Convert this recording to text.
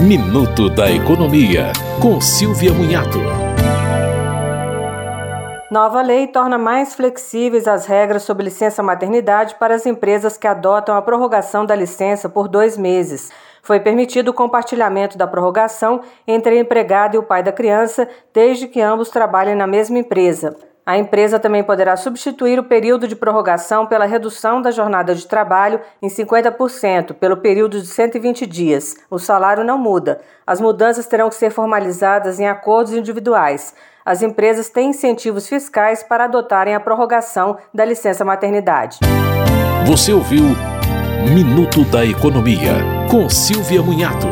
Minuto da Economia, com Silvia Munhato. Nova lei torna mais flexíveis as regras sobre licença maternidade para as empresas que adotam a prorrogação da licença por dois meses. Foi permitido o compartilhamento da prorrogação entre a empregada e o pai da criança, desde que ambos trabalhem na mesma empresa. A empresa também poderá substituir o período de prorrogação pela redução da jornada de trabalho em 50% pelo período de 120 dias. O salário não muda. As mudanças terão que ser formalizadas em acordos individuais. As empresas têm incentivos fiscais para adotarem a prorrogação da licença maternidade. Você ouviu Minuto da Economia, com Silvia Munhato.